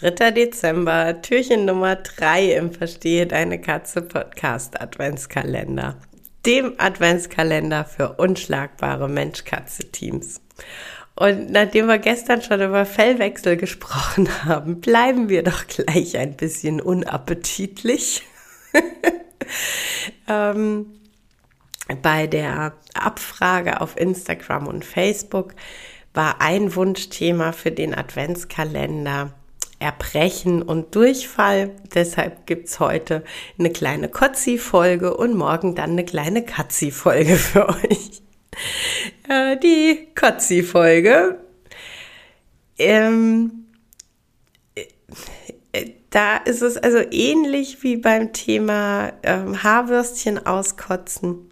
3. Dezember, Türchen Nummer 3 im Verstehe Deine Katze Podcast Adventskalender. Dem Adventskalender für unschlagbare Mensch-Katze-Teams. Und nachdem wir gestern schon über Fellwechsel gesprochen haben, bleiben wir doch gleich ein bisschen unappetitlich. ähm, bei der Abfrage auf Instagram und Facebook war ein Wunschthema für den Adventskalender Erbrechen und Durchfall. Deshalb gibt es heute eine kleine Kotzi-Folge und morgen dann eine kleine Katzi-Folge für euch. Äh, die Kotzi-Folge. Ähm, äh, da ist es also ähnlich wie beim Thema ähm, Haarwürstchen auskotzen.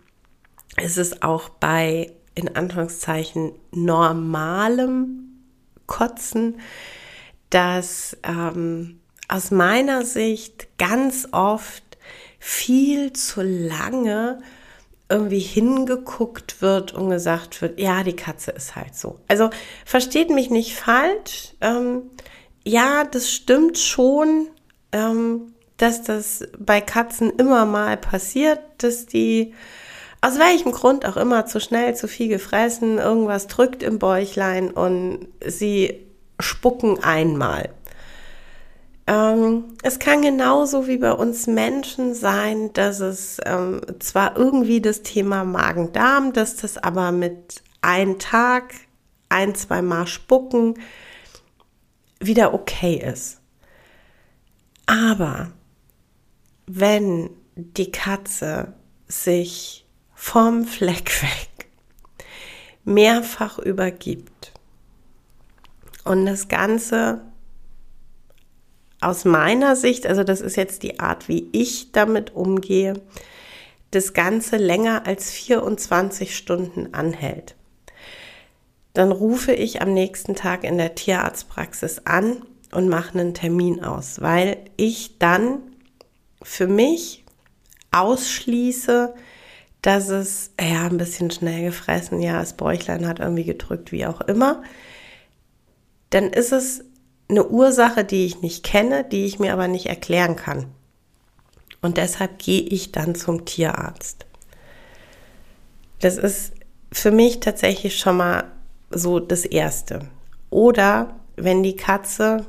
Es ist auch bei in Anführungszeichen normalem Kotzen, dass ähm, aus meiner Sicht ganz oft viel zu lange irgendwie hingeguckt wird und gesagt wird, ja, die Katze ist halt so. Also versteht mich nicht falsch. Ähm, ja, das stimmt schon, ähm, dass das bei Katzen immer mal passiert, dass die aus welchem Grund auch immer zu schnell, zu viel gefressen, irgendwas drückt im Bäuchlein und sie spucken einmal. Ähm, es kann genauso wie bei uns Menschen sein, dass es ähm, zwar irgendwie das Thema Magen-Darm, dass das aber mit ein Tag, ein, zwei Mal spucken wieder okay ist. Aber wenn die Katze sich vom Fleck weg mehrfach übergibt und das Ganze aus meiner Sicht, also das ist jetzt die Art, wie ich damit umgehe, das Ganze länger als 24 Stunden anhält. Dann rufe ich am nächsten Tag in der Tierarztpraxis an und mache einen Termin aus, weil ich dann für mich ausschließe, dass es ja ein bisschen schnell gefressen, ja, das Bäuchlein hat irgendwie gedrückt, wie auch immer, dann ist es eine Ursache, die ich nicht kenne, die ich mir aber nicht erklären kann. Und deshalb gehe ich dann zum Tierarzt. Das ist für mich tatsächlich schon mal so das Erste. Oder wenn die Katze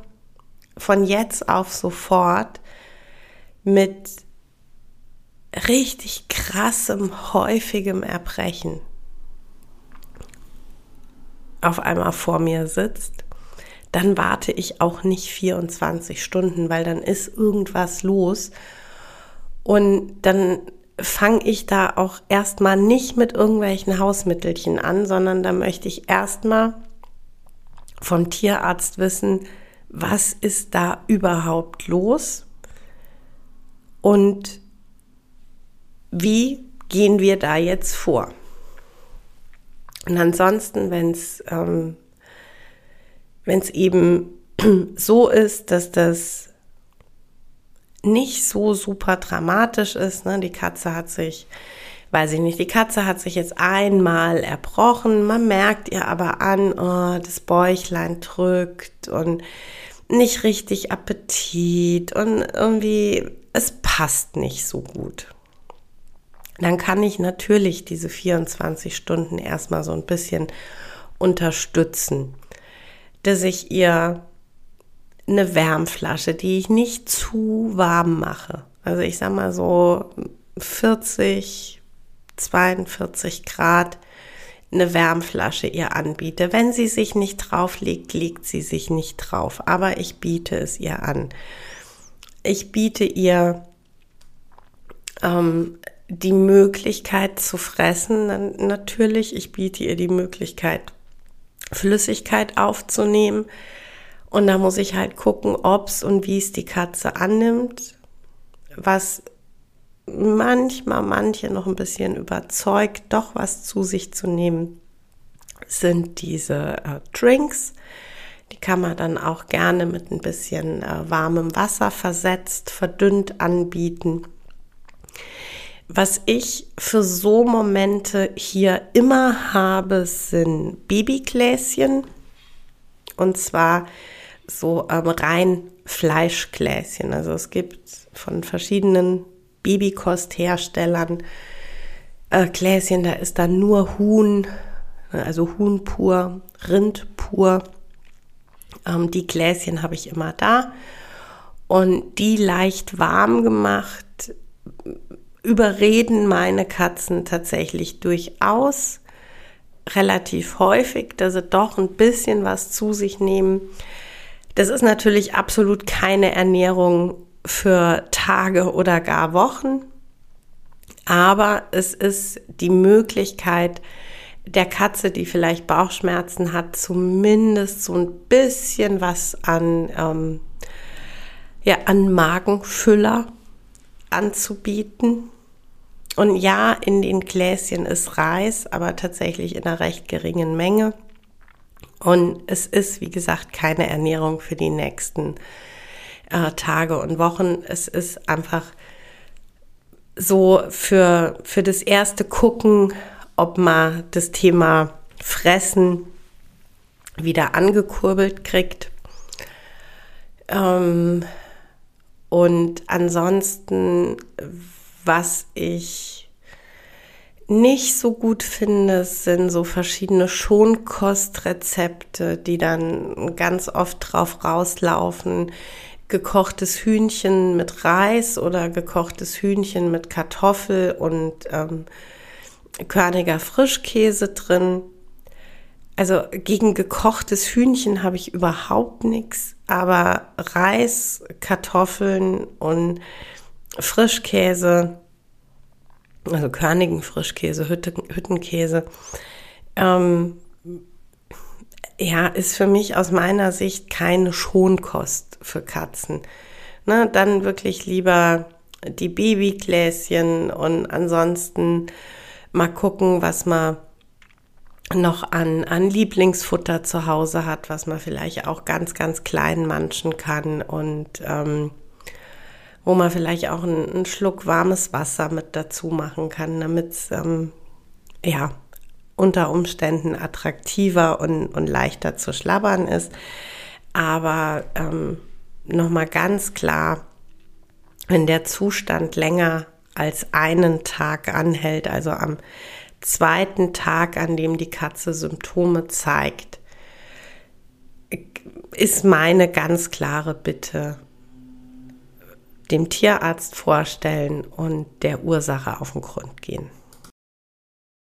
von jetzt auf sofort mit richtig krassem, häufigem Erbrechen auf einmal vor mir sitzt, dann warte ich auch nicht 24 Stunden, weil dann ist irgendwas los. Und dann fange ich da auch erstmal nicht mit irgendwelchen Hausmittelchen an, sondern da möchte ich erstmal vom Tierarzt wissen, was ist da überhaupt los und wie gehen wir da jetzt vor? Und ansonsten, wenn es ähm, wenn's eben so ist, dass das nicht so super dramatisch ist, ne? die Katze hat sich, weiß ich nicht, die Katze hat sich jetzt einmal erbrochen, man merkt ihr aber an, oh, das Bäuchlein drückt und nicht richtig Appetit und irgendwie, es passt nicht so gut. Dann kann ich natürlich diese 24 Stunden erstmal so ein bisschen unterstützen, dass ich ihr eine Wärmflasche, die ich nicht zu warm mache. Also ich sag mal so 40, 42 Grad eine Wärmflasche ihr anbiete. Wenn sie sich nicht drauf legt, legt sie sich nicht drauf. Aber ich biete es ihr an. Ich biete ihr ähm, die Möglichkeit zu fressen. Natürlich, ich biete ihr die Möglichkeit, Flüssigkeit aufzunehmen. Und da muss ich halt gucken, ob's und wie es die Katze annimmt. Was manchmal manche noch ein bisschen überzeugt, doch was zu sich zu nehmen, sind diese äh, Drinks. Die kann man dann auch gerne mit ein bisschen äh, warmem Wasser versetzt, verdünnt anbieten. Was ich für so Momente hier immer habe, sind Babygläschen. Und zwar so ähm, rein Fleischgläschen. Also es gibt von verschiedenen Babykostherstellern äh, Gläschen, da ist dann nur Huhn, also Huhn pur, Rind pur. Ähm, die Gläschen habe ich immer da und die leicht warm gemacht überreden meine Katzen tatsächlich durchaus relativ häufig, dass sie doch ein bisschen was zu sich nehmen. Das ist natürlich absolut keine Ernährung für Tage oder gar Wochen, aber es ist die Möglichkeit der Katze, die vielleicht Bauchschmerzen hat, zumindest so ein bisschen was an, ähm, ja, an Magenfüller anzubieten. Und ja, in den Gläschen ist Reis, aber tatsächlich in einer recht geringen Menge. Und es ist, wie gesagt, keine Ernährung für die nächsten äh, Tage und Wochen. Es ist einfach so für, für das erste Gucken, ob man das Thema Fressen wieder angekurbelt kriegt. Ähm, und ansonsten, was ich nicht so gut finde, sind so verschiedene Schonkostrezepte, die dann ganz oft drauf rauslaufen. Gekochtes Hühnchen mit Reis oder gekochtes Hühnchen mit Kartoffel und ähm, körniger Frischkäse drin. Also gegen gekochtes Hühnchen habe ich überhaupt nichts, aber Reis, Kartoffeln und Frischkäse, also körnigen Frischkäse, Hüttenkäse, ähm, ja, ist für mich aus meiner Sicht keine Schonkost für Katzen. Ne, dann wirklich lieber die Babygläschen und ansonsten mal gucken, was man noch an, an Lieblingsfutter zu Hause hat, was man vielleicht auch ganz, ganz klein manchen kann und ähm, wo man vielleicht auch einen, einen, Schluck warmes Wasser mit dazu machen kann, damit es ähm, ja unter Umständen attraktiver und, und leichter zu schlabbern ist. Aber ähm, nochmal ganz klar, wenn der Zustand länger als einen Tag anhält, also am zweiten Tag, an dem die Katze Symptome zeigt, ist meine ganz klare Bitte, dem Tierarzt vorstellen und der Ursache auf den Grund gehen.